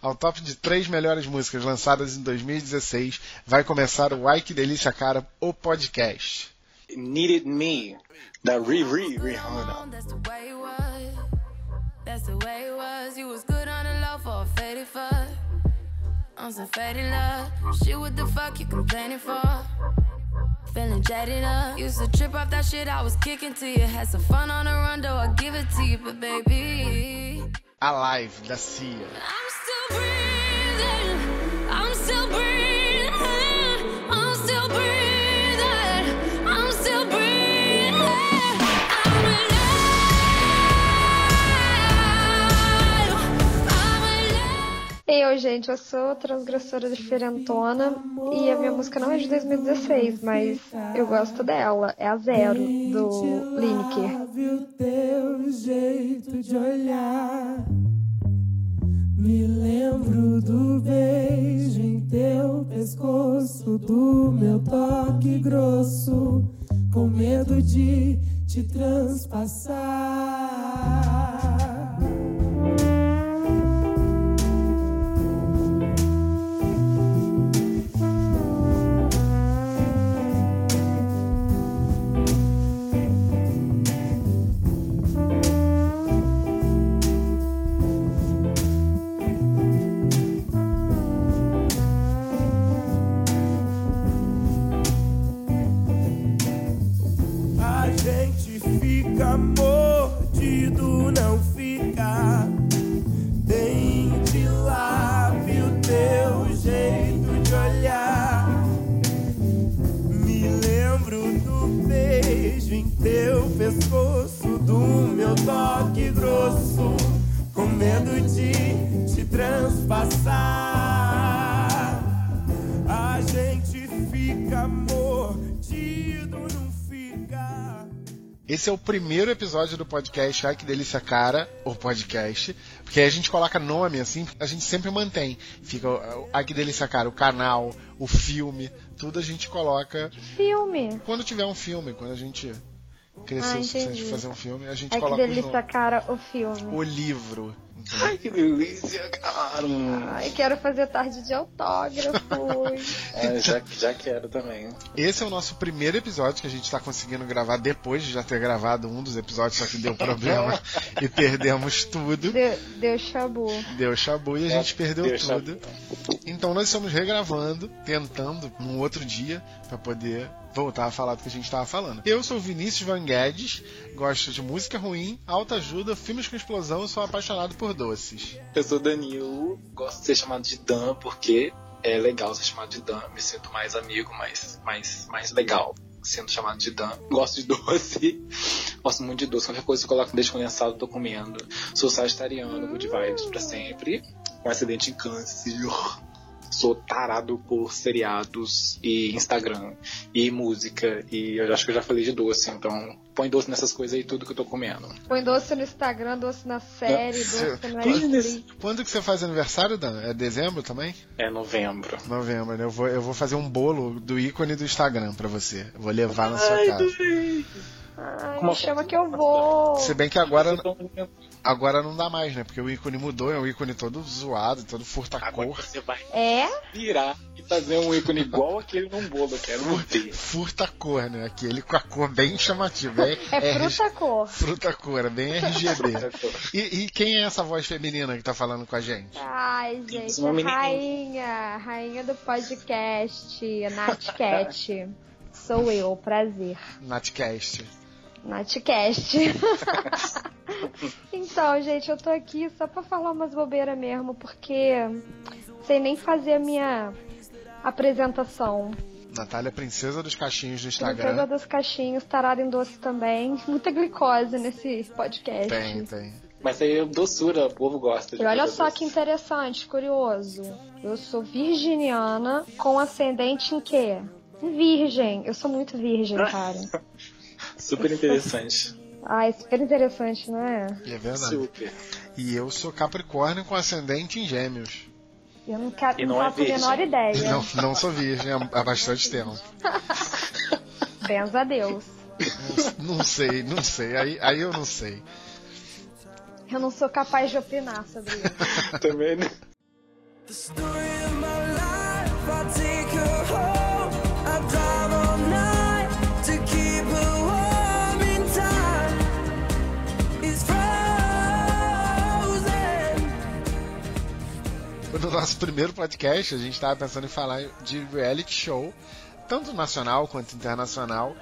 Ao top de três melhores músicas lançadas em 2016, vai começar o Ai Que Delícia Cara, o podcast. Needed Me, da Riri Rihanna. That's the way it was. That's the way it was. You was good on the low for a faded fuck. On some faded love. Shit, what the fuck you complaining for? Feeling jaded up. Used to trip off that shit I was kicking to you. Had some fun on the run, though I give it to you, but baby. Alive, da Cia. I'm still breathing. Eu, gente, eu sou transgressora diferentona e a minha música não é de 2016, mas eu gosto dela. É a Zero, do Lineker. O teu jeito de olhar. Me lembro do beijo em teu pescoço, do meu toque grosso, com medo de te transpassar. Esse é o primeiro episódio do podcast Ai Que Delícia Cara, o podcast. Porque a gente coloca nome assim, a gente sempre mantém. Fica Ai Que Delícia Cara, o canal, o filme, tudo a gente coloca Filme. quando tiver um filme, quando a gente crescer Ah, o suficiente de fazer um filme, a gente que coloca o delícia, nome. cara, o filme. o livro. Ai, que delícia, cara. Ai, quero fazer tarde de autógrafos. É, já, já quero também. Esse é o nosso primeiro episódio que a gente tá conseguindo gravar depois de já ter gravado um dos episódios, só que deu problema e perdemos tudo. Deu, deu chabu. Deu chabu e a gente perdeu Deu tudo. Então nós estamos regravando, tentando num outro dia pra poder voltar a falar do que a gente estava falando. Eu sou Vinícius Van Guedes, gosto de música ruim, alta ajuda, filmes com explosão e sou apaixonado por doces. Eu sou Danilo, gosto de ser chamado de Dan porque é legal ser chamado de Dan. Me sinto mais amigo, mais, mais, mais legal sendo chamado de Dan. Gosto de doce, gosto muito de doce. Qualquer coisa eu coloco leite condensado, eu tô comendo. Sou sagitariano, good vibes pra sempre. Com acidente em câncer. Sou tarado por seriados e Instagram e música. E eu acho que eu já falei de doce, então põe doce nessas coisas aí, tudo que eu tô comendo. Põe doce no Instagram, doce na série, Não, doce quando- Netflix. Quando que você faz aniversário, Dan? É dezembro também? É novembro. Novembro, né? Eu vou, eu vou fazer um bolo do ícone do Instagram pra você. Eu vou levar na sua casa. Ai, Como me chama que eu vou. Se bem que agora, agora não dá mais, né? Porque o ícone mudou, é um ícone todo zoado, todo furta-cor. você vai É? virar e fazer um ícone igual aquele num bolo, eu quero ver. Furta-cor, né? Aquele com a cor bem chamativa. É, É RG fruta cor. Fruta-cor, é bem RGB. E, e quem é essa voz feminina que tá falando com a gente? Ai, gente, menina. rainha, rainha do podcast, Nath Cat. Sou eu, prazer. Natcast. Natcast. então, gente, eu tô aqui só pra falar umas bobeiras mesmo, porque sei nem fazer a minha apresentação. Natália, princesa dos cachinhos do Princesa Instagram. dos caixinhos, tarada em doce também. Muita glicose nesse podcast. Tem, tem. Mas aí é doçura, o povo gosta de E olha só doce. que interessante, curioso. Eu sou virginiana com ascendente em quê? Em Virgem. Eu sou muito virgem, cara. Super interessante. Ai, super interessante, não é? E é verdade. Super. E eu sou Capricórnio com ascendente em Gêmeos. Eu não, quero, não, não é faço a menor ideia. Não, não sou virgem há, há bastante tempo. Benza a Deus. Não, não sei, não sei. Aí, aí eu não sei. Eu não sou capaz de opinar sobre isso. Também, né? The story of my life, I take her home. No nosso primeiro podcast, a gente estava pensando em falar de reality show, tanto nacional quanto internacional,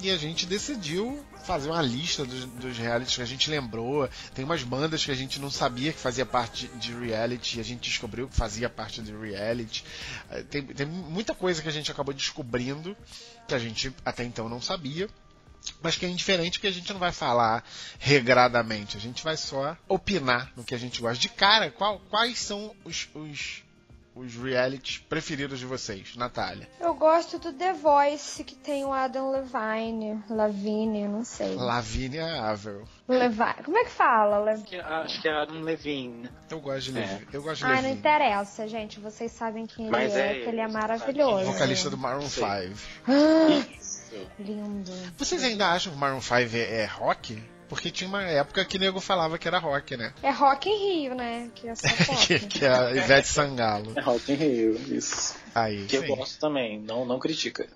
e a gente decidiu fazer uma lista dos, dos realities que a gente lembrou. Tem umas bandas que a gente não sabia que fazia parte de reality, e a gente descobriu que fazia parte de reality. Eh, Tem, tem muita coisa que a gente acabou descobrindo que a gente até então não sabia. Mas que é indiferente que a gente não vai falar regradamente, a gente vai só opinar no que a gente gosta. De cara, qual- quais são os, os, os realities preferidos de vocês, Natália? Eu gosto do The Voice, que tem o Adam Levine, Lavigne, não sei. Lavínia Avel. Levine. Como é que fala? Que- Acho que é Adam Levine. Eu gosto de É. Levi. Eu gosto de Ai, não Levi. interessa, gente. Vocês sabem quem Mas ele é, é que ele é maravilhoso. Vocalista do Maroon Sei. 5. Lindo. Vocês ainda acham que o Maroon 5 é, é rock? Porque tinha uma época que nego falava que era rock, né? É Rock in Rio, né? Que é só que, pop. que é a Ivete Sangalo. É Rock in Rio, isso. Aí, Que eu sim. gosto também, não, não critica.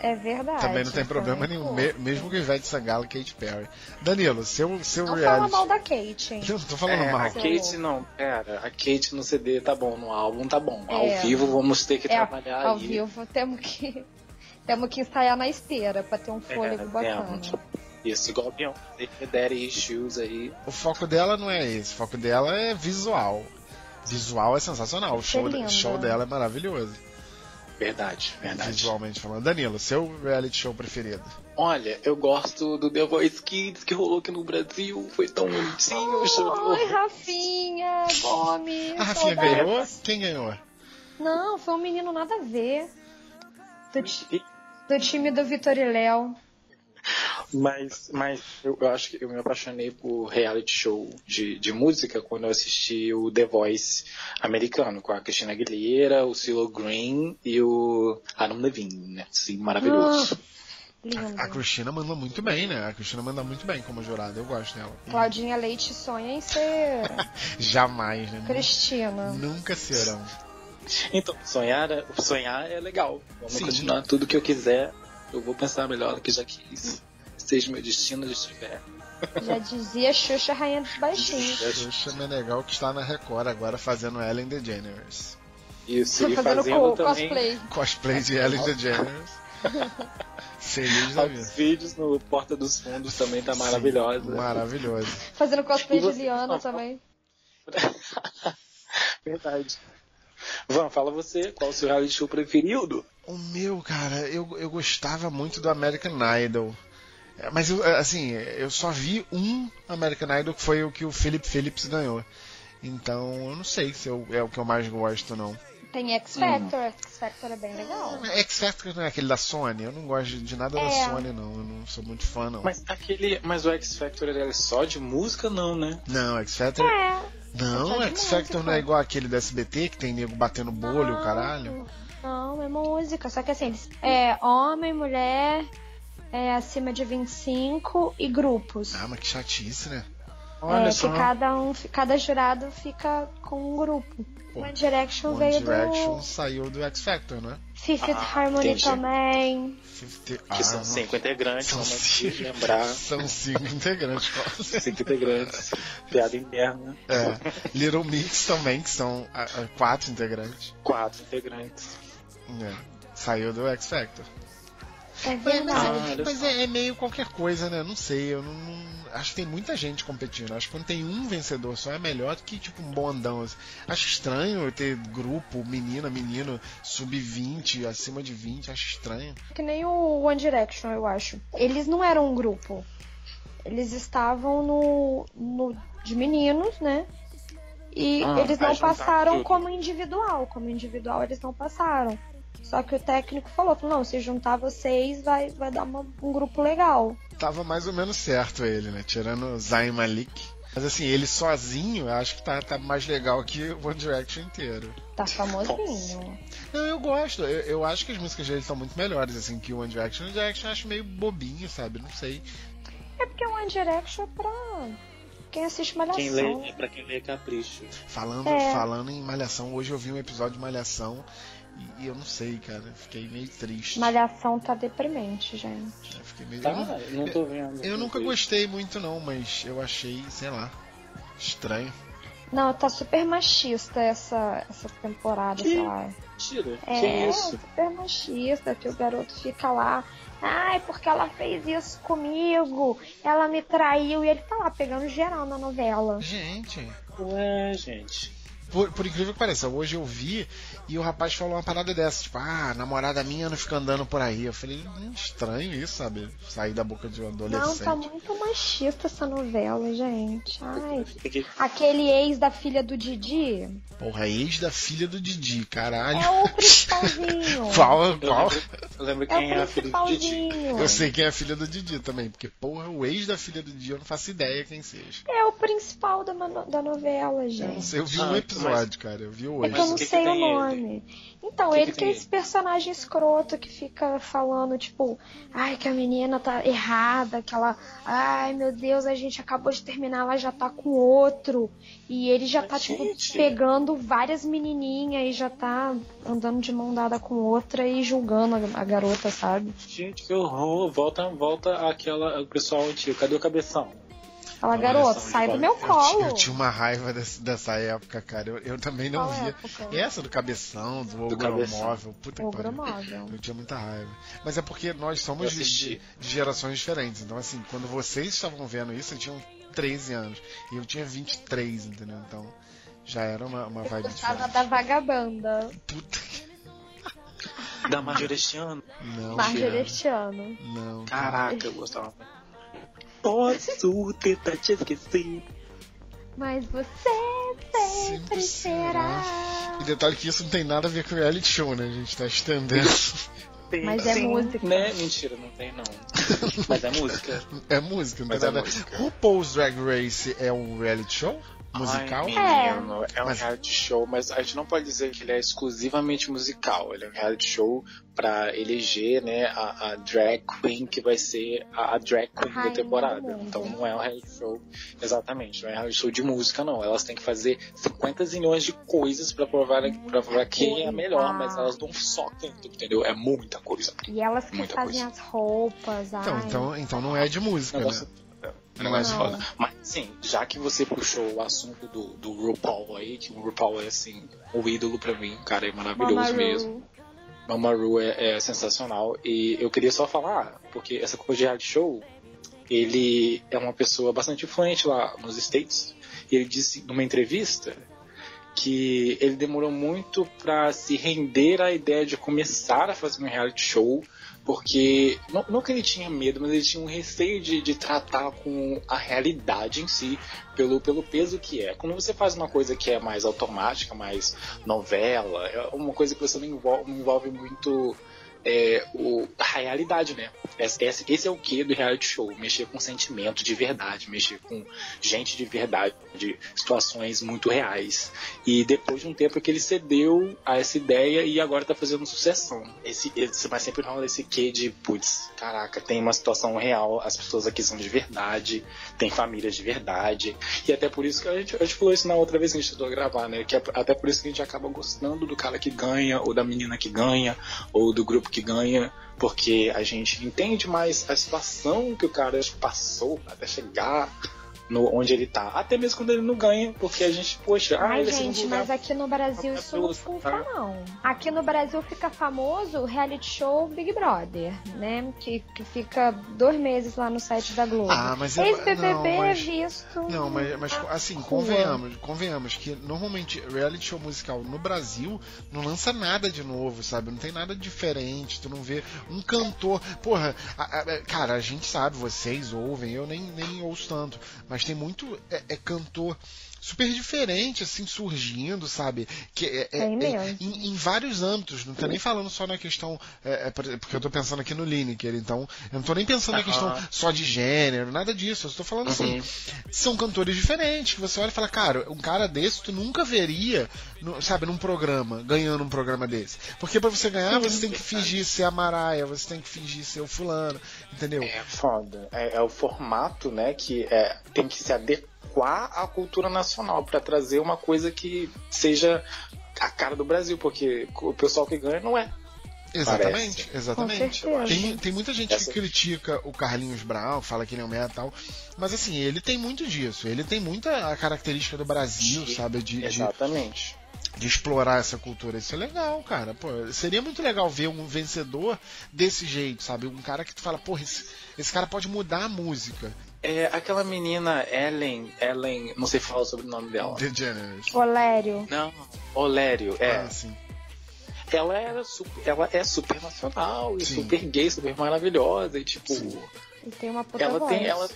É verdade. Também não tem problema nenhum, me- mesmo com Ivete Sangalo e Katy Perry. Danilo, seu, seu Não fala reality. mal da Kate, hein? Não tô falando É, mal. a Kate não, pera, a Kate no CD tá bom, no álbum tá bom. É. Ao vivo vamos ter que É, trabalhar ao aí. vivo temos que temos que ensaiar na esteira pra ter um fôlego É, bacana. Isso, igual Beyoncé, Daddy Issues aí. O foco dela não é esse, o foco dela é visual. Visual é sensacional, o é show, o show dela é maravilhoso. Verdade, verdade. Visualmente falando. Danilo, seu reality show preferido? Olha, eu gosto do The Voice Kids que rolou aqui no Brasil. Foi tão bonitinho o show. Ai, Rafinha, Gomes. A Rafinha saudades. ganhou? Quem ganhou? Não, foi um menino nada a ver. Do, ti- do time do Vitor e Léo. Mas, mas eu, eu acho que eu me apaixonei por reality show de, de música quando eu assisti o The Voice americano, com a Christina Aguilera, o CeeLo Green e o Adam Levine, né? Sim, maravilhoso. Lindo. A Cristina manda muito bem, né? A Cristina manda muito bem como jurada, eu gosto dela. Claudinha Leite sonha em ser Jamais, né? Cristina. Nunca serão. Então, sonhar, é- sonhar é legal. Vamos Sim. continuar tudo que eu quiser. Eu vou pensar melhor do que já quis. Seja meu destino onde estiver. Já dizia Xuxa Rainha dos Baixinhos. Xuxa Menegal que está na Record agora fazendo Ellen DeGeneres. Isso, e Fazendo fazendo co- também cosplay. Cosplay de Ellen DeGeneres. Feliz da os vida. vídeos no Porta dos Fundos também tá maravilhosa. Sim, maravilhoso. Fazendo cosplay de Liana também. Verdade. Van, fala você, qual o seu reality show preferido? O meu, cara, eu, eu gostava muito do American Idol. É, Mas, eu, assim, eu só vi um American Idol que foi o que o Philip Phillips ganhou. Então, eu não sei se eu- é o que eu mais gosto, não. Tem X Factor. X Factor é bem legal. X Factor não é aquele da Sony? Eu não gosto de nada da É. Sony, não. Eu não sou muito fã, não. Mas aquele. Mas o X Factor ele é só de música, não, né? Não, X Factor. É. Não, só de X Factor não é igual aquele do SBT que tem nego batendo bolho, Não. caralho. Não, é música. Só que assim, eles- é homem, mulher, é acima de 25 e grupos. Ah, mas que chatice, né? Olha é, só. que cada um, cada jurado fica com um grupo. Pô, One Direction One veio Direction do saiu do X Factor, né? Fifth Ah, Harmony entendi. também. 50... Que são Ah, cinco integrantes, São vamos cinco. lembrar. São cinco integrantes. Cinco integrantes. Piada interna. É. Little Mix também, que são ah, ah, quatro integrantes. Quatro integrantes. É. Saiu do X Factor. É Mas, verdade. É, é meio qualquer coisa, né? Não sei, eu não, não- Acho que tem muita gente competindo. Acho que quando tem um vencedor só é melhor do que tipo um bondão. assim. Acho estranho ter grupo, menina, menino, sub-20, acima de 20, acho estranho. Que nem o One Direction, eu acho. Eles não eram um grupo. Eles estavam no, no de meninos, né? E Ah, eles não juntaram passaram tudo. como individual. Como individual, eles não passaram. Só que o técnico falou, falou, não, se juntar vocês, vai, vai dar uma- um grupo legal. Tava mais ou menos certo ele, né? Tirando o Zayn Malik. Mas assim, ele sozinho, eu acho que tá, tá mais legal que o One Direction inteiro. Tá famosinho. Não, eu gosto. Eu, eu acho que as músicas dele estão muito melhores, assim, que o One Direction. O One Direction eu acho meio bobinho, sabe? Não sei. É porque o One Direction é pra quem assiste Malhação. Quem lê, é pra quem lê Capricho. Falando, É. falando em Malhação, hoje eu vi um episódio de Malhação e, e eu não sei, cara. eu Fiquei meio triste. Malhação tá deprimente, gente. Eu fiquei meio- Tá, eu, não- eu não tô vendo. eu nunca gostei muito, não, mas eu achei, sei lá, estranho. Não, tá super machista essa, essa temporada, sei lá. Mentira. É, Que isso? super machista, que o garoto fica lá. Ai, porque ela fez isso comigo. Ela me traiu. E ele tá lá pegando geral na novela. Gente, Ué, gente. Por, por incrível que pareça, hoje eu vi e o rapaz falou uma parada dessa, tipo, ah, namorada minha não fica andando por aí. Eu falei, hum, estranho isso, sabe? Sair da boca de um Não, adolescente. tá muito machista essa novela, gente. Ai. Que- Aquele ex da filha do Didi Porra, ex da filha do Didi, caralho. é o principalzinho. Qual, qual? lembro, eu lembro É quem é o a filha do Didi. Eu sei quem é a filha do Didi também, porque, porra, o ex da filha do Didi eu não faço ideia quem seja. É o principal da, da novela, Eu não gente. sei, eu vi Ah, um episódio, cara, eu vi É hoje. que eu Mas não o que que sei o tem nome. Então, O que ele que que é esse personagem escroto que fica falando, tipo, ai, que a menina tá errada, que ela, ai meu Deus, a gente acabou de terminar, ela já tá com outro. E ele já tá, tipo, Gente. pegando várias menininhas e já tá andando de mão dada com outra e julgando a, a garota, sabe? Gente, que horror. Volta, volta aquela. O pessoal antigo. Cadê o cabeção? Fala, só, sai do eu- meu Eu, colo. eu tinha uma raiva desse- dessa época, cara. Eu, eu também não Qual via. época? Essa do cabeção, do, Do ogromóvel, puta que pariu. Ogromóvel. Eu tinha muita raiva. Mas é porque nós Eu somos de, de gerações diferentes. Então, assim, quando vocês estavam vendo isso, eu tinha 13 anos. E eu tinha 23, entendeu? Então, já era uma, uma Eu vibe gostava diferente. da vagabanda. Puta que... Da Marjorie este ano. Não, Marjorie este ano. não. Caraca, eu gostava. Posso tentar te esquecer. Mas você sempre Sempre será. E detalhe que isso não tem nada a ver com reality show, né? A gente tá estendendo. Tem, Mas é música. Né? Mentira, não tem não. Mas é música. É música, não Mas tem é nada. música. RuPaul's Drag Race é um reality show? Musical? Ai, menino, é, um Mas- reality show, mas a gente não pode dizer que ele é exclusivamente musical. Ele é um reality show pra eleger, né, a, a drag queen que vai ser a, a drag queen da Rainha temporada. Então não é um reality show, exatamente, não é um reality show de música, não. Elas têm que fazer 50 zilhões de coisas pra provar, pra provar quem é a melhor, mas elas não só cantam, entendeu? É muita coisa. E elas que Muita fazem coisa. as roupas. Então, ai. então, então não é de música, Negócio- né? Um negócio Não. foda. Mas sim, já que você puxou o assunto do, do RuPaul aí, que o RuPaul é assim, o ídolo pra mim, cara, é maravilhoso Mama Ru. mesmo. Mamaru é, é sensacional. E eu queria só falar, porque essa coisa de reality show, ele é uma pessoa bastante influente lá nos States. E ele disse numa entrevista que ele demorou muito para se render à ideia de começar a fazer um reality show, porque não, não que ele tinha medo, mas ele tinha um receio de, de tratar com a realidade em si, pelo, pelo peso que é. Quando você faz uma coisa que é mais automática, mais novela, é uma coisa que você não envolve, não envolve muito é, o, a realidade, né? Esse, esse, é o que do reality show, mexer com sentimento de verdade, mexer com gente de verdade, de situações muito reais. E depois de um tempo que ele cedeu a essa ideia e agora tá fazendo sucessão. Esse, esse, mas sempre rola esse quê de, putz, caraca, tem uma situação real, as pessoas aqui são de verdade, tem famílias de verdade. E até por isso que a gente, a gente falou isso na outra vez que a gente tentou gravar, né? Que é, até por isso que a gente acaba gostando do cara que ganha, ou da menina que ganha, ou do grupo que ganha, porque a gente entende mais a situação que o cara passou até chegar no, onde ele tá. Até mesmo quando ele não ganha, porque a gente, poxa, ah, Ai, ele é segundo gente, lugar. mas aqui no Brasil isso não funciona, não. Aqui no Brasil fica famoso o reality show Big Brother, né? Que, que fica dois meses lá no site da Globo. Ah, mas é- Ex-BBB não, é mas- visto. Não, mas, mas assim, rua. convenhamos, convenhamos que normalmente reality show musical no Brasil não lança nada de novo, sabe? Não tem nada diferente, tu não vê um cantor. Porra, a- a- cara, a gente sabe, vocês ouvem, eu nem, nem ouço tanto, mas tem muito é, é cantor super diferente, assim, surgindo, sabe? Que é, é- Tem é- mesmo. em, em vários âmbitos, não tô nem falando só na questão, é, é, porque eu tô pensando aqui no Lineker, então, eu não tô nem pensando na Aham. questão só de gênero, nada disso, eu estou falando assim, Uhum. são cantores diferentes, que você olha e fala, cara, um cara desse tu nunca veria, no- sabe, num programa, ganhando um programa desse. Porque pra você ganhar, você tem que fingir ser a Maraia, você tem que fingir ser o fulano, entendeu? É foda. É, é o formato, né, que é, tem que se adequar à cultura nacional, pra trazer uma coisa que seja a cara do Brasil, porque o pessoal que ganha não é. Exatamente, Parece. exatamente. Tem, tem muita gente Essa- que critica o Carlinhos Brown, fala que ele é um merda e tal. Mas assim, ele tem muito disso. Ele tem muita a característica do Brasil, Sim, sabe? De, Exatamente. de explorar essa cultura. Isso é legal, cara. Pô, seria muito legal ver um vencedor desse jeito, sabe? Um cara que tu fala, porra, esse, esse cara pode mudar a música. É, aquela menina Ellen, Ellen, não sei falar sobre o nome dela. DeGeneres. Olério. Não, Olério, é. Ah, sim. Ela era super, ela é super nacional e Sim. super gay, super maravilhosa e tipo, Sim. E tem uma puta ela voz. tem ela,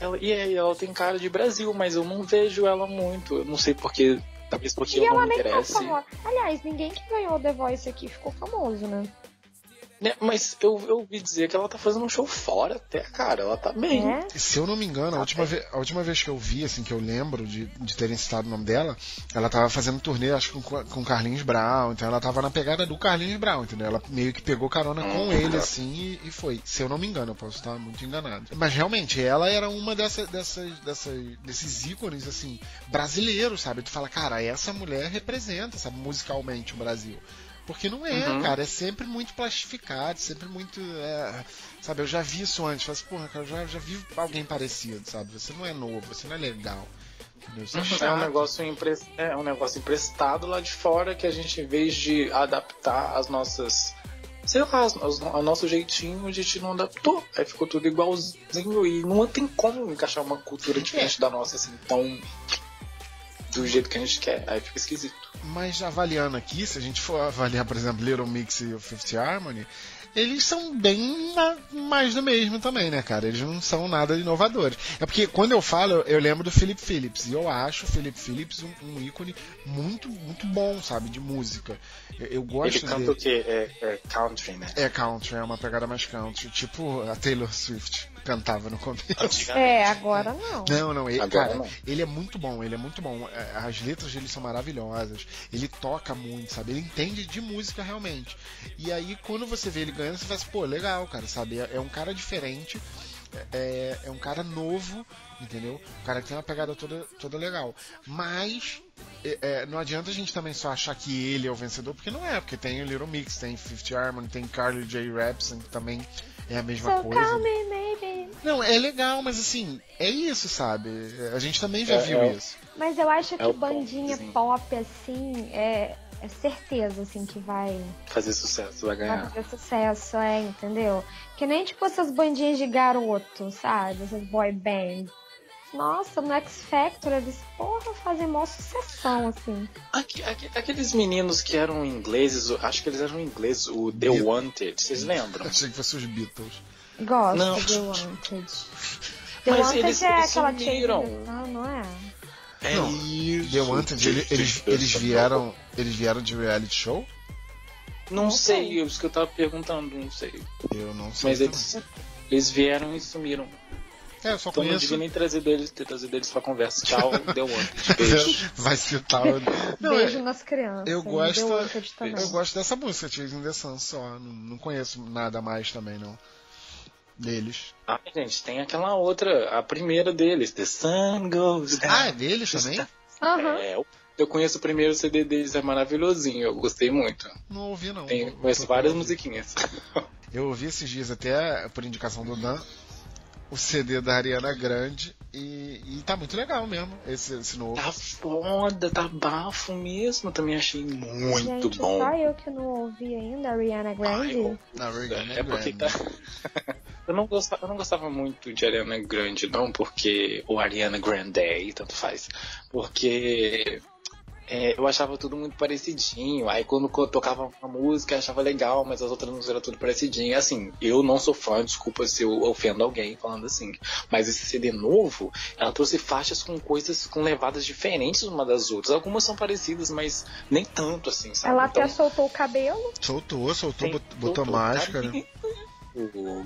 ela e aí, ela tem cara de Brasil, mas eu não vejo ela muito. Eu não sei porque, talvez porque E eu não ela me nem tá interesse. famosa. Aliás, ninguém que ganhou The Voice aqui ficou famoso, né? Né, Mas eu, eu ouvi dizer que ela tá fazendo um show fora até, cara. Ela tá bem. É? Se eu não me engano, a última, ve- a última vez que eu vi, assim, que eu lembro de, de terem citado o nome dela, ela tava fazendo turnê, acho que com, com Carlinhos Brown, então ela tava na pegada do Carlinhos Brown, entendeu? Ela meio que pegou carona com Hum. ele, assim, e, e foi. Se eu não me engano, eu posso estar muito enganado. Mas realmente, ela era uma dessa, dessas, dessas, desses ícones, assim, brasileiros, sabe? Tu fala, cara, essa mulher representa, sabe, musicalmente o Brasil. Porque não é, Uhum. cara, é sempre muito plastificado, sempre muito. é, sabe, eu já vi isso antes. Falo assim, porra, cara, eu já, já vi alguém parecido, sabe? Você não é novo, você não é legal. Entendeu? Você é, É um negócio, empre- é um negócio emprestado lá de fora que a gente, em vez de adaptar as nossas. Sei lá, o nosso jeitinho, a gente não adaptou. Aí ficou tudo igualzinho e não tem como encaixar uma cultura diferente da nossa, assim, tão. Do jeito que a gente quer. Aí fica esquisito. Mas avaliando aqui, se a gente for avaliar, por exemplo, Little Mix e o Fifth Harmony, eles são bem ma- mais do mesmo também, né, cara? Eles não são nada inovadores. É porque quando eu falo, eu- eu lembro do Philip Phillips. E eu acho o Philip Phillips um, um ícone muito, muito bom, sabe, de música. Eu, eu gosto Ele canta dele. o quê? É, é country, né? É country, é uma pegada mais country. Tipo a Taylor Swift cantava no começo. É, agora não. Não, não, ele, Agora cara, não. ele é muito bom, ele é muito bom. É, As letras dele são maravilhosas. Ele toca muito, sabe? Ele entende de música realmente. E aí, quando você vê ele ganhando, você fala assim, pô, legal, cara, sabe? É, é um cara diferente, é, é um cara novo, entendeu? Um cara que tem uma pegada toda, toda legal. Mas. é, é, não adianta a gente também só achar que ele é o vencedor, porque não é, porque tem o Little Mix, tem Fifth Harmony, tem Carly J. Rapson, que também é a mesma So coisa. call me. Não, é legal, mas assim, é isso, sabe? A gente também já É, viu é. isso. Mas eu acho que o bandinha pop, assim, é, é certeza, assim, que vai, Fazer sucesso, vai vai ganhar. fazer sucesso, é, entendeu? Que nem, tipo, essas bandinhas de garoto, sabe? Essas boy band. Nossa, no X Factor eles, porra, fazem mó sucessão, assim. Aque- aque- Aqueles meninos que eram ingleses, acho que eles eram ingleses, o The Beatles. Wanted, vocês lembram? Achei que fosse os Beatles. Gosto Não. de Wanted. The Mas Wanted eles- é eles aquela sumiram. tia... Não, não é? É Não, isso. The Wanted, ele- eles, eles vieram. Eles vieram de reality show? Não Não sei, sei. é isso que eu tava perguntando, não sei. Eu não sei. Mas eles, eles vieram e sumiram. É, eu só Então não conheço. devia nem trazer deles, ter trazido eles pra conversa. Tchau, deu Wanted. Beijo. Vai citar o. Não, Beijo é- nas crianças. eu gosto- eu gosto dessa música, Chasing the Sun só. Não, não conheço nada mais também, não. Deles. Ah, gente, tem aquela outra, a primeira deles, The Sun Goes Down. Ah, é deles também? Aham. É, eu- conheço o primeiro CD deles, é maravilhosinho, eu gostei muito. Não ouvi, não. Tem, conheço várias musiquinhas. Eu ouvi esses dias até, por indicação do Dan, o CD da Ariana Grande e, e tá muito legal mesmo, esse, esse novo. Tá foda, tá bafo mesmo, também achei muito Gente, bom. só eu que não ouvi ainda a Ariana Grande. Ai, eu- Na Ariana É porque Grande. tá. eu, não gostava, eu não gostava muito de Ariana Grande, não, porque. Ou Ariana Grande, tanto faz. Porque. é, eu achava tudo muito parecidinho. Aí quando eu tocava uma música, eu achava legal, mas as outras músicas eram tudo parecidinho. Assim, eu não sou fã, desculpa se eu ofendo alguém falando assim. Mas esse CD novo, ela trouxe faixas com coisas, com levadas diferentes uma das outras. Algumas são parecidas, mas nem tanto assim, sabe? Ela até Então, soltou o cabelo. Soltou, soltou, bot- botou tudo, máscara. sabe?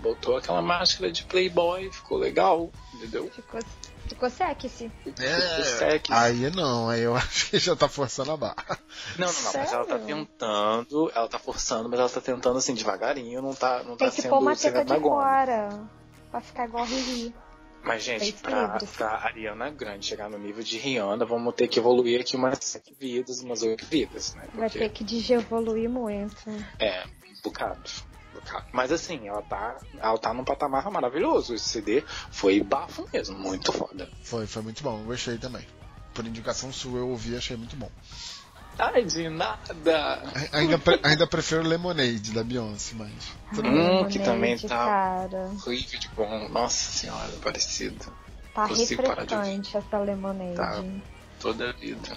Botou aquela máscara de Playboy, ficou legal, entendeu? Ficou, ficou sexy. É, sexy. aí não, aí eu acho que já tá forçando a barra. Não, não, não, mas ela tá Sério? tentando, ela tá forçando, mas ela tá tentando assim, devagarinho, não tá, não Tem tá que sendo pôr uma teta de fora. Pra ficar igual Riri. Mas, gente, pra, pra Ariana Grande chegar no nível de Rihanna, vamos ter que evoluir aqui umas sete vidas, umas oito vidas, né? Vai Porque ter que digievoluir muito. é um bocado. Mas assim, ela tá, ela tá num patamar maravilhoso. Esse CD foi bafo mesmo, muito foda. Foi, foi muito bom, eu gostei também. Por indicação sua, eu ouvi achei muito bom. Ai, de nada! Ainda, pre- ainda prefiro Lemonade da Beyoncé, mas. Hum, que também tá- Cara, Horrível de bom. Nossa senhora, parecido. tá Consigo refrescante essa lemonade. Tá. Toda a vida.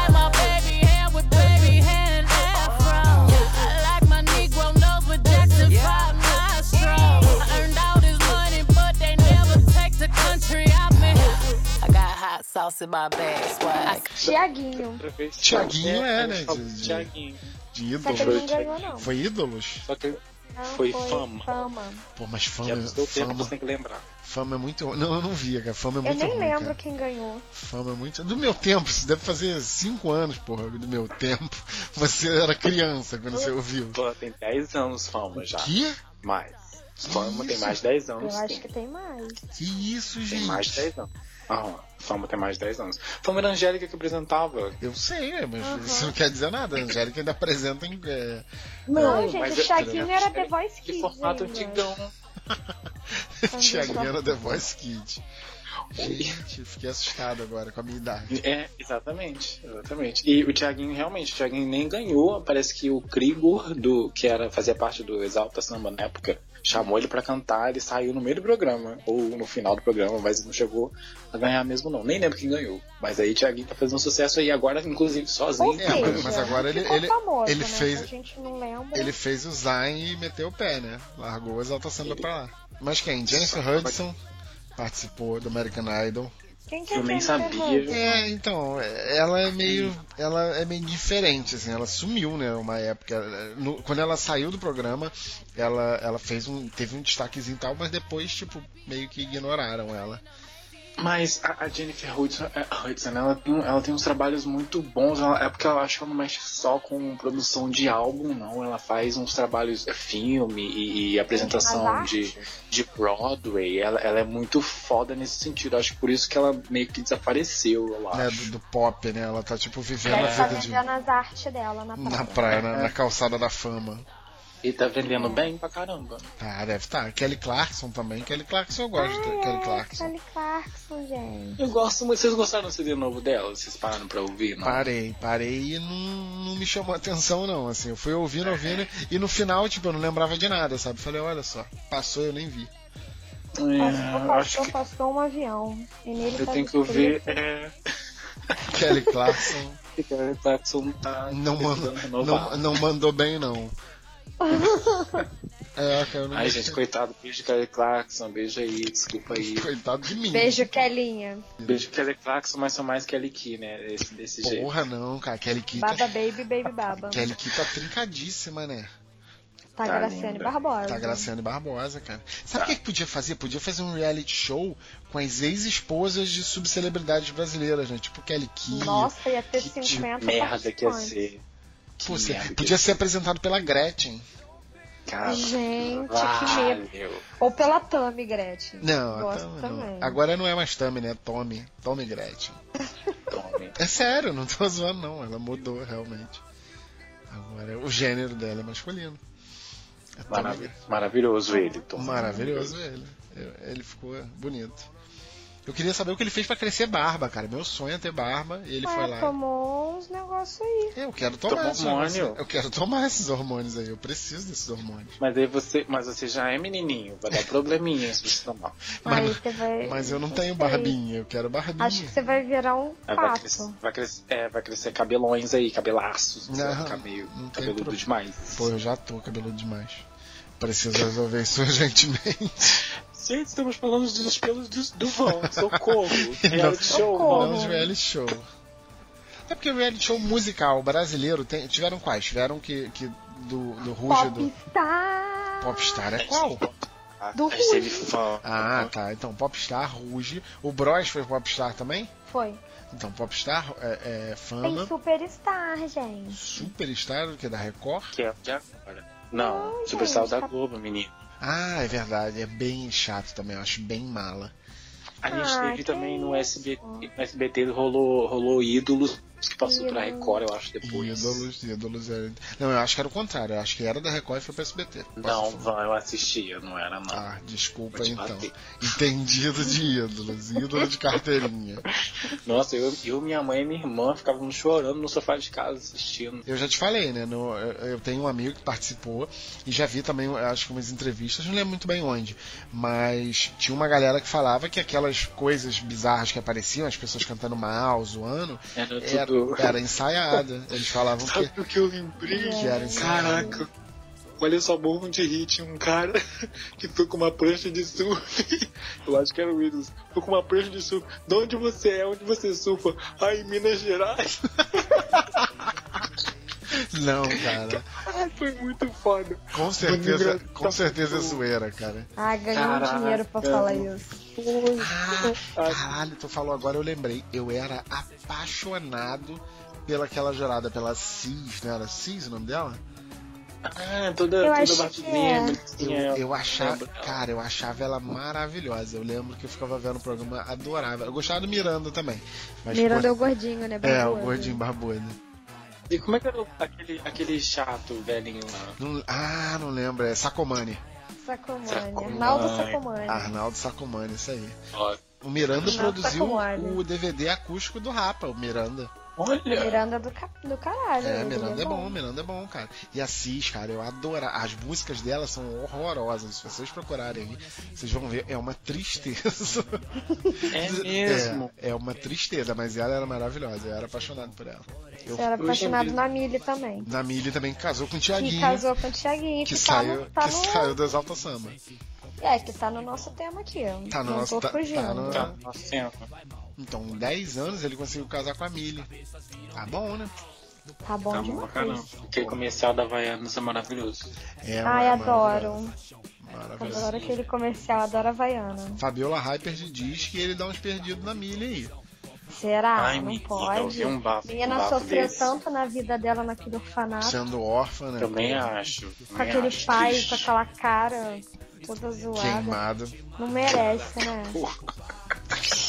Hot sauce in my bag, swag. Tiaguinho. Vez, Thiaguinho é, né, falo de- de-. De Só que ele não ídolos. ganhou, não. Foi ídolos? Só que Não, Foi fama. fama. Pô, mas que fama, é do seu tempo, fama, você tem que lembrar. fama é muito. Não, eu não via, cara. Fama é Eu muito nem ruim, lembro cara. quem ganhou. Fama é muito. Do meu tempo, isso deve fazer 5 anos, porra, do meu tempo. Você era criança quando você ouviu. Pô, tem 10 anos fama já. Que? Mais. Fama tem isso? mais de 10 Eu anos. acho tem. que tem mais. Que isso, Tem gente? mais de 10 anos. Aham. Fama tem mais de 10 anos. Fama era a Angélica que apresentava. Eu sei, é, mas Aham. isso não quer dizer nada. A Angélica ainda apresenta em. É... Não, gente, mas o é- Thiaguinho era The Voice Que Kids formato ainda. antigão. Tiaguinho era The Voice Kid. Gente, fiquei assustado agora com a minha idade. É, exatamente, exatamente. E o Thiaguinho, realmente, o Thiaguinho nem ganhou. Parece que o Krigor, do, que era, fazia parte do Exalta Samba na época, chamou ele pra cantar, ele saiu no meio do programa, ou no final do programa, mas não chegou a ganhar mesmo não. Nem lembro quem ganhou. Mas aí o Thiaguinho tá fazendo sucesso aí agora, inclusive, sozinho. É, mas- seja, mas agora ele- ele- famoso, ele né? fez- A gente não lembra. Ele fez o Zayn e meteu o pé, né? Largou o Exalta Samba pra lá. Mas quem? Jennifer Hudson participou do American Idol. Quem que é Eu nem Jennifer sabia. É, então, é- ela é meio. Ela é meio diferente, assim, ela sumiu, né, uma época. No- quando ela saiu do programa, ela, ela fez um. teve um destaquezinho e tal, mas depois, tipo, meio que ignoraram ela. Mas a, a Jennifer Hudson, é, Hudson, ela, tem, um- ela tem uns trabalhos muito bons. Ela- é porque eu acho que ela não mexe só com produção de álbum, não. Ela faz uns trabalhos, é, filme e, e apresentação de, de Broadway. Ela, ela é muito foda nesse sentido. Acho que por isso que ela meio que desapareceu, eu Né, acho. do, do pop, né? Ela tá, tipo, vivendo Deve a estar vida de. vendendo as artes dela na praia. Na praia, na, na calçada da fama. E tá vendendo bem pra caramba. Ah, deve estar. Kelly Clarkson também. Kelly Clarkson eu gosto de Kelly Ah, Clarkson. Kelly Clarkson, gente. Eu gosto muito. Vocês gostaram do CD novo dela? Vocês pararam pra ouvir? Não? Parei, parei e não, não me chamou atenção não, assim, eu fui ouvindo, ouvindo, e no final, tipo, eu não lembrava de nada, sabe? Falei, olha só, passou, eu nem vi. É, passou, que passou um avião. E nele eu tá tenho que ouvir. É... Kelly Clarkson Kelly Clarkson tá não, man- precisando renovar. não, não mandou bem, não. É, cara, não Ai, gente, coitado. Beijo, Kelly Clarkson. Beijo aí, desculpa aí. Coitado de mim. Beijo, Kelinha. Beijo, Kelly Clarkson, mas são mais Kelly Key, né? Desse, desse jeito. Porra, não, cara, Kelly Key tá, Baba Baby, Baby Baba. Kelly Key tá trincadíssima, né? Tá Tá Graciane linda. Barbosa. Tá Graciane Barbosa, cara. Sabe o Tá. que, que podia fazer? Podia fazer um reality show com as ex-esposas de subcelebridades brasileiras, né? Tipo Kelly Key. Nossa, ia ter Que 50 Merda que ia ser. Pô, você- que podia ia ser apresentado pela Gretchen. Cara, Gente, que valeu. Ou pela Tami Gretchen. Não, a Gosto Tami também. não. Agora não é mais Tami, né? Tommy. Tommy Gretchen. Tome. É sério, não tô zoando, não. Ela mudou realmente. Agora o gênero dela é masculino. É Tommy Marav- Maravilhoso ele, Tom. Maravilhoso ele. Ele ficou bonito. Eu queria saber o que ele fez pra crescer barba, cara. Meu sonho é ter barba e ele foi Ah, lá. tomou uns negócios aí. Eu quero tomar Tomou esses hormônio. hormônios. Eu quero tomar esses hormônios aí. Eu preciso desses hormônios. Mas aí você, mas você já é menininho, vai dar probleminha se você tomar. Mas- aí você vai. Mas eu não tenho barbinha. Eu quero barbinha. Acho que você vai virar um Aí vai, crescer, pato. vai, crescer, é, vai crescer cabelões aí, cabelaços. Você vai Não, ficar meio não cabeludo problema. demais. Pô, eu já tô cabeludo demais. Preciso resolver isso urgentemente. Gente, estamos falando dos pelos do, do vão. Socorro. Reality show, Socorro. Não de reality show. É porque reality show musical brasileiro tem- tiveram quais? Tiveram que, que do, do Ruge do Popstar. Popstar é qual? Do A gente teve Ruge. Ah, tá. Então Popstar, Ruge. O Bros foi Popstar também? Foi. Então Popstar, é, é, Tem Fama, Superstar, gente. Superstar, que é da Record. Que é de agora. Não, Não, Superstar gente, da tá- Globo, menino. Ah, é verdade. É bem chato também. Eu acho bem mala. A gente Ah, teve também no. SBT, no SBT rolou, rolou Ídolos, que passou pra. Record, eu acho, depois. Ídolos, ídolos. É... Não, eu acho que era o contrário. Eu acho que era da Record e foi pra SBT. Não? Van, eu assistia, não era não. Ah, desculpa então. bater. Entendido de ídolos. Ídolo de carteirinha. Nossa, eu, eu, minha mãe e minha irmã ficávamos chorando no sofá de casa assistindo. Eu já te falei, né? no- eu, tenho um amigo que participou e já vi também, acho que umas entrevistas, não lembro muito bem onde, mas tinha uma galera que falava que aquelas coisas bizarras que apareciam, as pessoas cantando mal, zoando, Era era, tudo. era ensaiada. Eles falavam que, Sabe o que eu lembrei? que era ensaiada. Caraca, olha só, morro de hit, um cara que foi com uma prancha de surf. Eu acho que era o Ídolos. Foi com uma prancha de surf. De onde você é? Onde você surfa? Ah, em Minas Gerais. Não, cara. Ai, foi muito foda. Com certeza, com certeza é zoeira, cara. Ah, ganhou um Caraca. dinheiro pra falar isso. Ah, caralho, tu falou agora, eu lembrei. Eu era apaixonado pelaquela jurada, pela Cis, né? Era Cis o nome dela? Ah, toda, Eu toda batidinha, é. Eu, bonitinha. eu achava, lembro. cara, eu achava ela maravilhosa. Eu lembro que eu ficava vendo o programa, adorava. Eu gostava do Miranda também. Mas, Miranda pô, é o gordinho, né? é, o barbudo. gordinho barbudo. E como é que era aquele, aquele chato velhinho lá? Não- ah, não lembro, é Sacomani. Sacomani. Sacomani. Arnaldo Sacomani. Arnaldo Sacomani, isso aí. Ó, O Miranda produziu o DVD acústico do Rapa, o Miranda. Olha! Miranda do, ca... do caralho. É, Miranda é bom, Miranda é bom, cara. E a Cis, cara, eu adoro. As músicas dela são horrorosas. Se vocês procurarem aí, vocês vão ver. É uma tristeza. É mesmo. É, é uma tristeza, mas ela era maravilhosa. Eu era apaixonado por ela. Eu, Você era apaixonado na Mili também. na Mili também casou com o Que Tiaguinho. casou com o Thiaguinho, que, Que, tá, saiu, no, tá que no... saiu do Exalta Samba. É, que tá no nosso tema aqui. ó. Tá no Não nosso- tô tá- fugindo. tá no- Tá, nossa senhora. Então, em 10 anos ele conseguiu casar com a Mili. Tá bom, né? Tá bom Tá bom demais. pra caramba. Aquele comercial da Havaianas é maravilhoso. É Ai, uma- adoro. Maravilhoso. Adoro aquele comercial, adoro a Havaiana. Fabiola Hyper diz que ele dá uns perdidos na Mili aí. Será? Ai, não menina, pode. um bafo. A menina um bafo sofreu desse. tanto na vida dela naquele orfanato. Sendo órfã, né? Também acho. com também aquele acho pai, triste. com aquela cara toda zoada. Queimado. Não merece, né?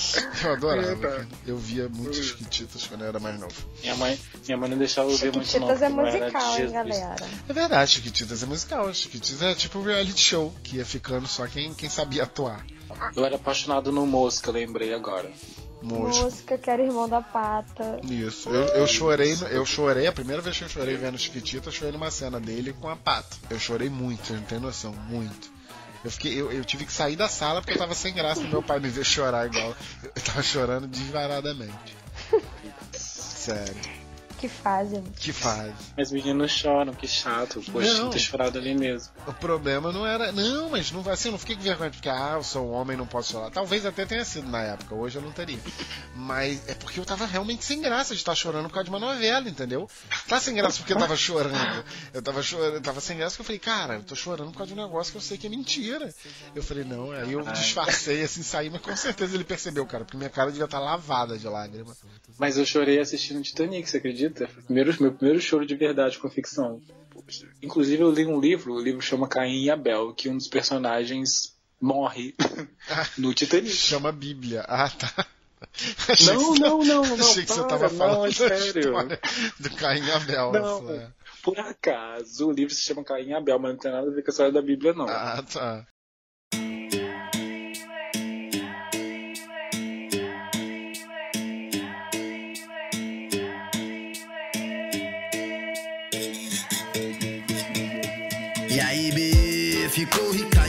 Eu adorava. É, cara. Eu via muitos Chiquititas quando eu era mais novo. Minha mãe, minha mãe não deixava eu ver muito não. Chiquititas é musical, hein, galera? É verdade, Chiquititas é musical. Chiquititas é tipo um reality show, que ia ficando só quem, quem sabia atuar. Eu era apaixonado no Mosca, lembrei agora. Moço. Música que era irmão da pata. Isso. Eu, eu chorei, eu chorei, a primeira vez que eu chorei vendo Chiquititas foi numa cena dele com a Pato. Eu chorei muito, não tem noção, muito. Eu, fiquei, eu, eu tive que sair da sala porque eu tava sem graça pro meu pai me ver chorar igual. Eu tava chorando desvaradamente. Sério. Que fazem. Que faz. Mas meninos choram, que chato. Poxa, Não. ter chorado ali mesmo. O problema não era. Não, mas não vai assim, eu não fiquei com vergonha porque, ah, eu sou homem não posso chorar. Talvez até tenha sido na época, hoje eu não teria. Mas é porque eu tava realmente sem graça de estar chorando por causa de uma novela, entendeu? Tá sem graça porque eu tava chorando. Eu tava chorando, eu tava sem graça porque eu falei, cara, eu tô chorando por causa de um negócio que eu sei que é mentira. Eu falei, não, aí eu Ai. disfarcei assim, saí, mas com certeza ele percebeu, cara, porque minha cara devia estar lavada de lágrima. Mas eu chorei assistindo Titanic, você acredita? O primeiro, meu primeiro choro de verdade com ficção. Inclusive eu li um livro, o livro chama Caim e Abel, que um dos personagens morre no Titanic. Chama Bíblia. Ah, tá. Não, não, não, não, Achei que você para, tava falando não, é sério. do Caim e Abel. Não. essa- Por acaso, o livro se chama Caim e Abel, mas não tem nada a ver com a história da Bíblia, não. Ah, tá.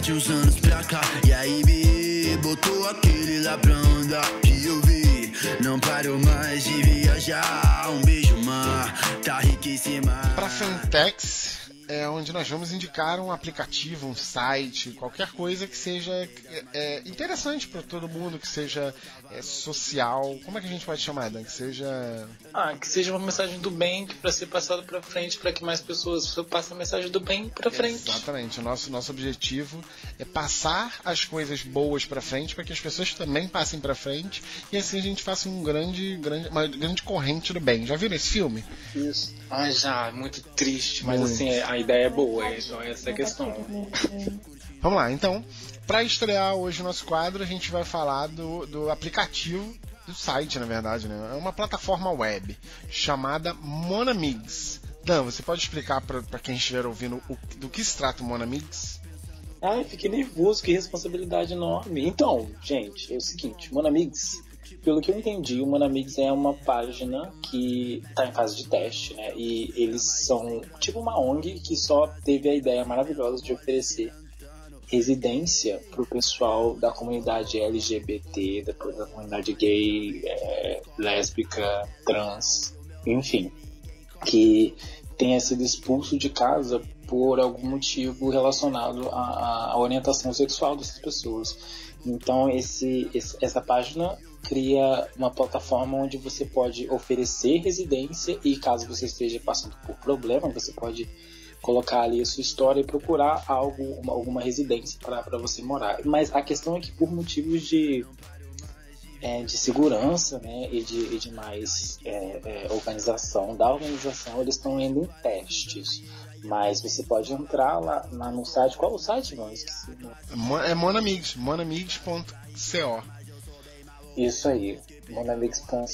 De uns anos pra cá. E aí, B, botou aquele lá pra andar. Que eu vi, não parou mais de viajar. Um beijo, mar, tá riquíssima. Pra Fentex, é onde nós vamos indicar um aplicativo, um site, qualquer coisa que seja é, é, interessante para todo mundo, que seja é, social. Como é que a gente pode chamar, Dan? Que seja. Ah, que seja uma mensagem do bem para ser passada para frente, para que mais pessoas passem a mensagem do bem para frente. Exatamente. O nosso, nosso objetivo é passar as coisas boas para frente para que as pessoas também passem para frente e assim a gente faça um grande, grande, uma grande corrente do bem. Já viram esse filme? Isso. Ah, já, muito triste, mas Muito. assim, a ideia é boa, então essa é a questão. Vamos lá, então, para estrear hoje o nosso quadro, a gente vai falar do, do aplicativo, do site, na verdade, né? É uma plataforma web chamada Monamigs. Dan, você pode explicar para quem estiver ouvindo o, do que se trata o Monamigs? Ai, fiquei nervoso, que responsabilidade enorme. Então, gente, é o seguinte, Monamix, pelo que eu entendi, o Monamix é uma página que está em fase de teste, né? E eles são tipo uma ONG que só teve a ideia maravilhosa de oferecer residência para o pessoal da comunidade LGBT, da, da comunidade gay, é, lésbica, trans, enfim, que tenha sido expulso de casa por algum motivo relacionado à, à orientação sexual dessas pessoas. Então esse- essa página cria uma plataforma onde você pode oferecer residência e caso você esteja passando por problema, você pode colocar ali a sua história e procurar algo, uma- alguma residência para você morar. Mas a questão é que por motivos de é, de segurança né, e, de, e de mais é, é, organização da organização, eles estão indo em testes. Mas você pode entrar lá, lá no site. Qual o site, não? Esqueci. né? É Monamigs, monamigs.co. Isso aí, monamix.co.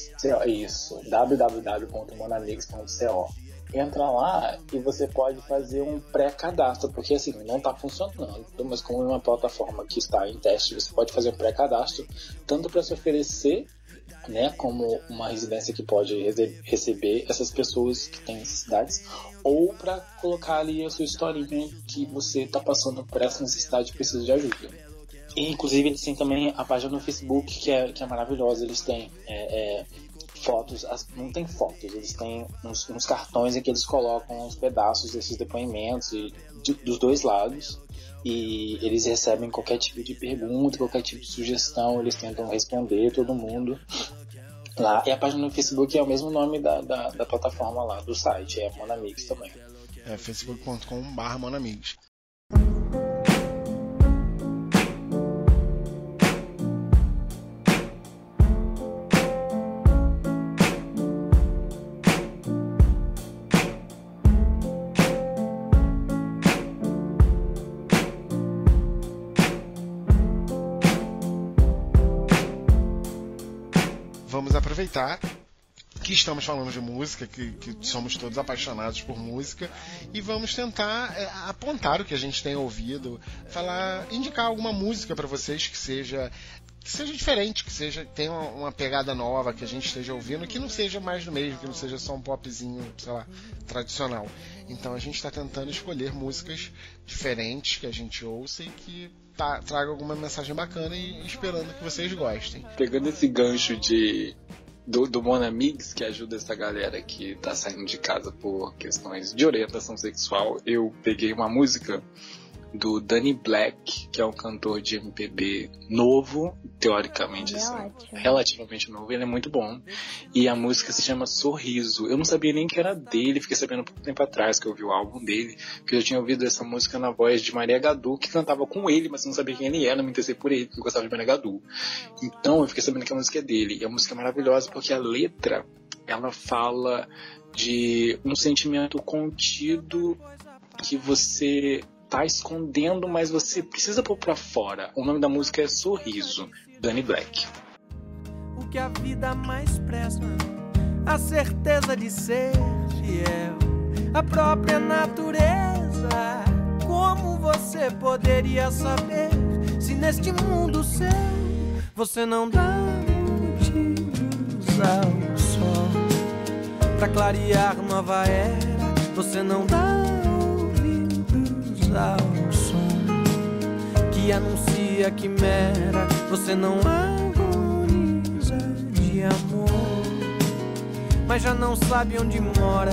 Isso, www.monamix.co. Entra lá e você pode fazer um pré-cadastro, porque assim, não está funcionando, mas como é uma plataforma que está em teste, você pode fazer um pré-cadastro, tanto para se oferecer, né, como uma residência que pode rece- receber essas pessoas que têm necessidades, ou para colocar ali a sua historinha que você está passando por essa necessidade e precisa de ajuda. E, inclusive eles têm também a página no Facebook que é, que é maravilhosa. Eles têm é, é, fotos, as- não tem fotos, eles têm uns, uns cartões em que eles colocam os pedaços desses depoimentos e, de- dos dois lados. E eles recebem qualquer tipo de pergunta, qualquer tipo de sugestão, eles tentam responder todo mundo lá. E a página no Facebook é o mesmo nome da, da, da plataforma lá, do site, é Monamix também. É facebook.com.br monamigs. Aproveitar que estamos falando de música, que, que somos todos apaixonados por música, e vamos tentar é, apontar o que a gente tem ouvido, falar, indicar alguma música para vocês que seja que seja diferente, que seja tenha uma, uma pegada nova, que a gente esteja ouvindo, que não seja mais do mesmo, que não seja só um popzinho, sei lá, tradicional. Então a gente está tentando escolher músicas diferentes que a gente ouça e que tá, traga alguma mensagem bacana e esperando que vocês gostem. Pegando esse gancho de do, do Monamix, que ajuda essa galera que tá saindo de casa por questões de orientação sexual, eu peguei uma música do Danny Black, que é um cantor de MPB novo, teoricamente, Ele é assim, relativamente novo, ele é muito bom. E a música se chama Sorriso. Eu não sabia nem que era dele, fiquei sabendo pouco tempo atrás que eu ouvi o álbum dele, porque eu tinha ouvido essa música na voz de Maria Gadu, que cantava com ele, mas eu não sabia quem ele era, não me interessei por ele, porque eu gostava de Maria Gadu. Então eu fiquei sabendo que a música é dele. E a música é maravilhosa porque a letra, ela fala de um sentimento contido que você tá escondendo, mas você precisa pôr pra fora. O nome da música é Sorriso, Danny Black. o que a vida mais preza, a certeza de ser fiel, a própria natureza. Como você poderia saber se neste mundo seu você não dá motivos ao sol pra clarear nova era? Você não dá ouvidos ao som que anuncia quimera. Você não agoniza de amor mas já não sabe onde mora.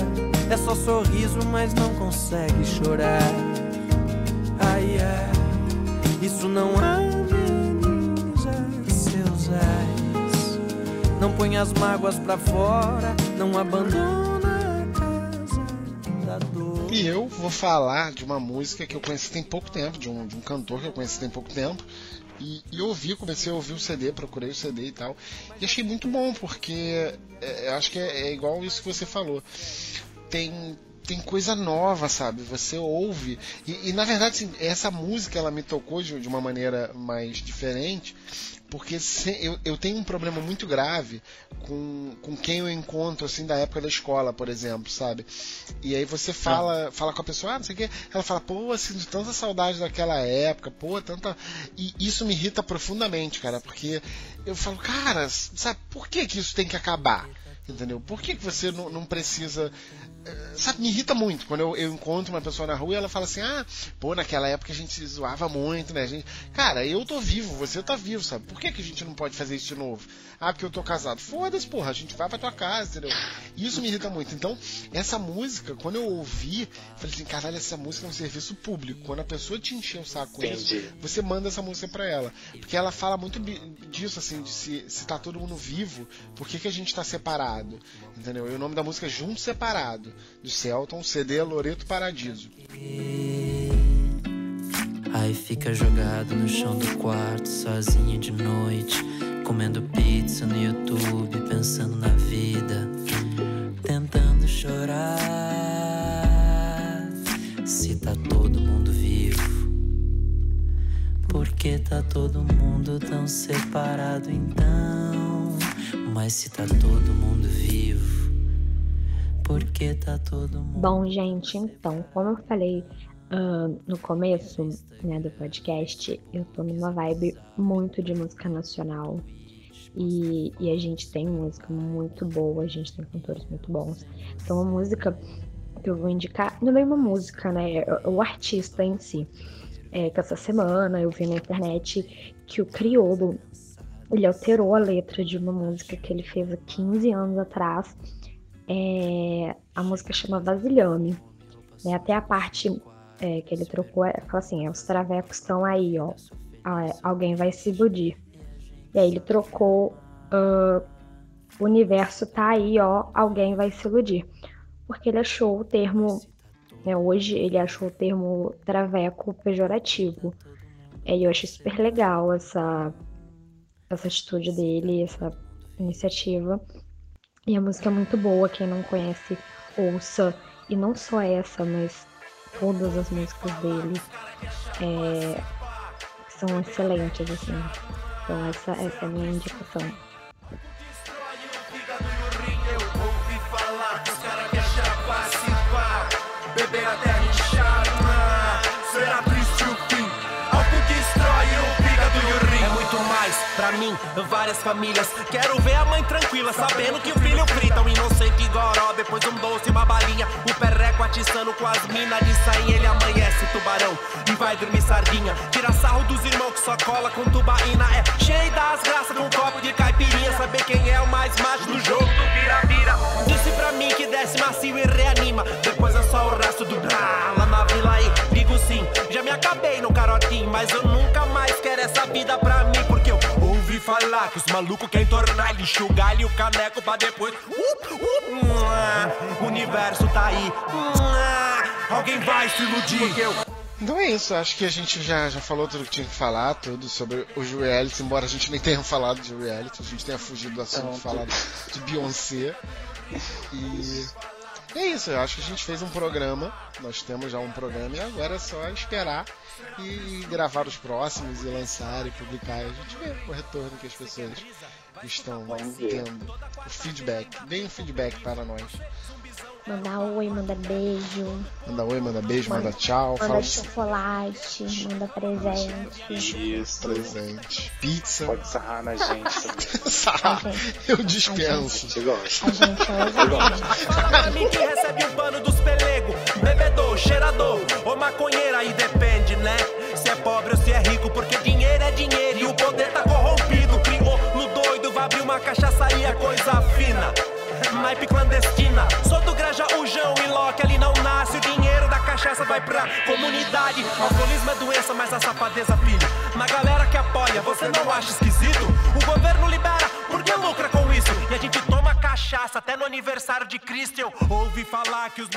É só sorriso, mas não consegue chorar. Ai, ai, isso não ameniza seus ais. Não põe as mágoas pra fora, não abandona E eu vou falar de uma música que eu conheci tem pouco tempo, de um, de um cantor que eu conheci tem pouco tempo. E, e ouvi, comecei a ouvir o CD, procurei o CD e tal. E achei muito bom, porque é, acho que é, é igual isso que você falou. Tem, tem coisa nova, sabe? Você ouve. E, e na verdade, assim, essa música ela me tocou de, de uma maneira mais diferente, porque se, eu, eu tenho um problema muito grave com, com quem eu encontro, assim, da época da escola, por exemplo, sabe? E aí você fala, fala com a pessoa, ah, não sei o quê, ela fala, pô, sinto tanta saudade daquela época, pô, tanta. E isso me irrita profundamente, cara, porque eu falo, cara, sabe, por que, que isso tem que acabar? Entendeu? Por que, que você não, não precisa sabe, me irrita muito quando eu, eu, encontro uma pessoa na rua e ela fala assim: ah, pô, naquela época a gente se zoava muito, né? A gente... Cara, eu tô vivo, você tá vivo, sabe? Por que, que a gente não pode fazer isso de novo? Ah, porque eu tô casado. Foda-se, porra, a gente vai pra tua casa, entendeu? Isso me irrita muito. Então, essa música, quando eu ouvi, falei assim: caralho, essa música é um serviço público. Quando a pessoa te encher o saco com Entendi. isso, você manda essa música pra ela. Porque ela fala muito disso, assim, de se, se tá todo mundo vivo, por que, que a gente tá separado? Entendeu? E o nome da música é Junto Separado, do Celton, CD Loreto Paradiso. Aí fica jogado no chão do quarto, sozinho de noite, comendo pizza no YouTube, pensando na vida, tentando chorar. Se tá todo mundo vivo, por que tá todo mundo tão separado então? Mas se tá todo mundo vivo, por que tá todo mundo Bom, gente, então, como eu falei ah, no começo né, do podcast, eu tô numa vibe muito de música nacional. E, e a gente tem música muito boa, a gente tem cantores muito bons. Então, a música que eu vou indicar, não é uma música, né? É o artista em si. É que essa semana eu vi na internet que o Criolo ele alterou a letra de uma música que ele fez há 15 anos atrás. É, a música chama Vasilhame. Né? Até a parte é, que ele trocou, é, fala assim, é, os travecos estão aí, ó. Ah, alguém vai se iludir. E aí ele trocou ah, o universo tá aí, ó, alguém vai se iludir. Porque ele achou o termo, né, hoje ele achou o termo traveco pejorativo. E eu achei super legal essa, essa atitude dele, essa iniciativa. E a música é muito boa, quem não conhece, ouça. E não só essa, mas todas as músicas dele é, são excelentes, assim. Então essa, essa é a minha indicação. Eu ouvi pra mim, várias famílias. Quero ver a mãe tranquila, sabendo que o filho frita um inocente goró, depois um doce, uma balinha, o perreco atiçando com as minas de sainha, ele amanhece tubarão e vai dormir sardinha. Tira sarro dos irmãos que só cola com tubaína, é cheio das graças com um copo de caipirinha, saber quem é o mais macho do jogo do vira-vira. Disse pra mim que desce macio e reanima, depois é só o resto do blá lá na vila aí. Digo sim, já me acabei no carotinho, mas eu nunca mais quero essa vida pra mim, porque eu ouvi falar que os malucos querem tornar ele enxugar e o caneco pra depois. Uh, uh, o universo tá aí. alguém vai se iludir. Porque eu Então é isso, acho que a gente já, já falou tudo que tinha que falar, tudo sobre os realities, embora a gente nem tenha falado de reality, a gente tenha fugido do assunto de falar de Beyoncé. E é isso, eu acho que a gente fez um programa, nós temos já um programa e agora é só esperar e gravar os próximos e lançar e publicar. E a gente vê o retorno que as pessoas estão tendo, o feedback, deem um feedback para nós. Manda oi, manda beijo, Manda oi, manda beijo, manda tchau, manda fala chocolate, manda presente. Isso. presente, pizza. Pode sarrar na gente também. Sarrar, eu dispenso. gente gosta. A gente é mim que recebe o pano dos pelego Bebedor, cheirador ou maconheira Aí depende, né? Se é pobre ou se é rico Porque dinheiro é dinheiro e o poder tá corrompido Criou no doido, vai abrir uma cachaçaria Coisa fina naipe clandestina. Sou do Graja Ujão e Loki, ali não nasce. O dinheiro da cachaça vai pra comunidade. Alcoolismo é doença, mas a safadeza, filho. Na galera que apoia, você não acha esquisito? O governo libera, porque lucra com isso? E a gente toma cachaça até no aniversário de Cristo. Eu ouvi falar que os.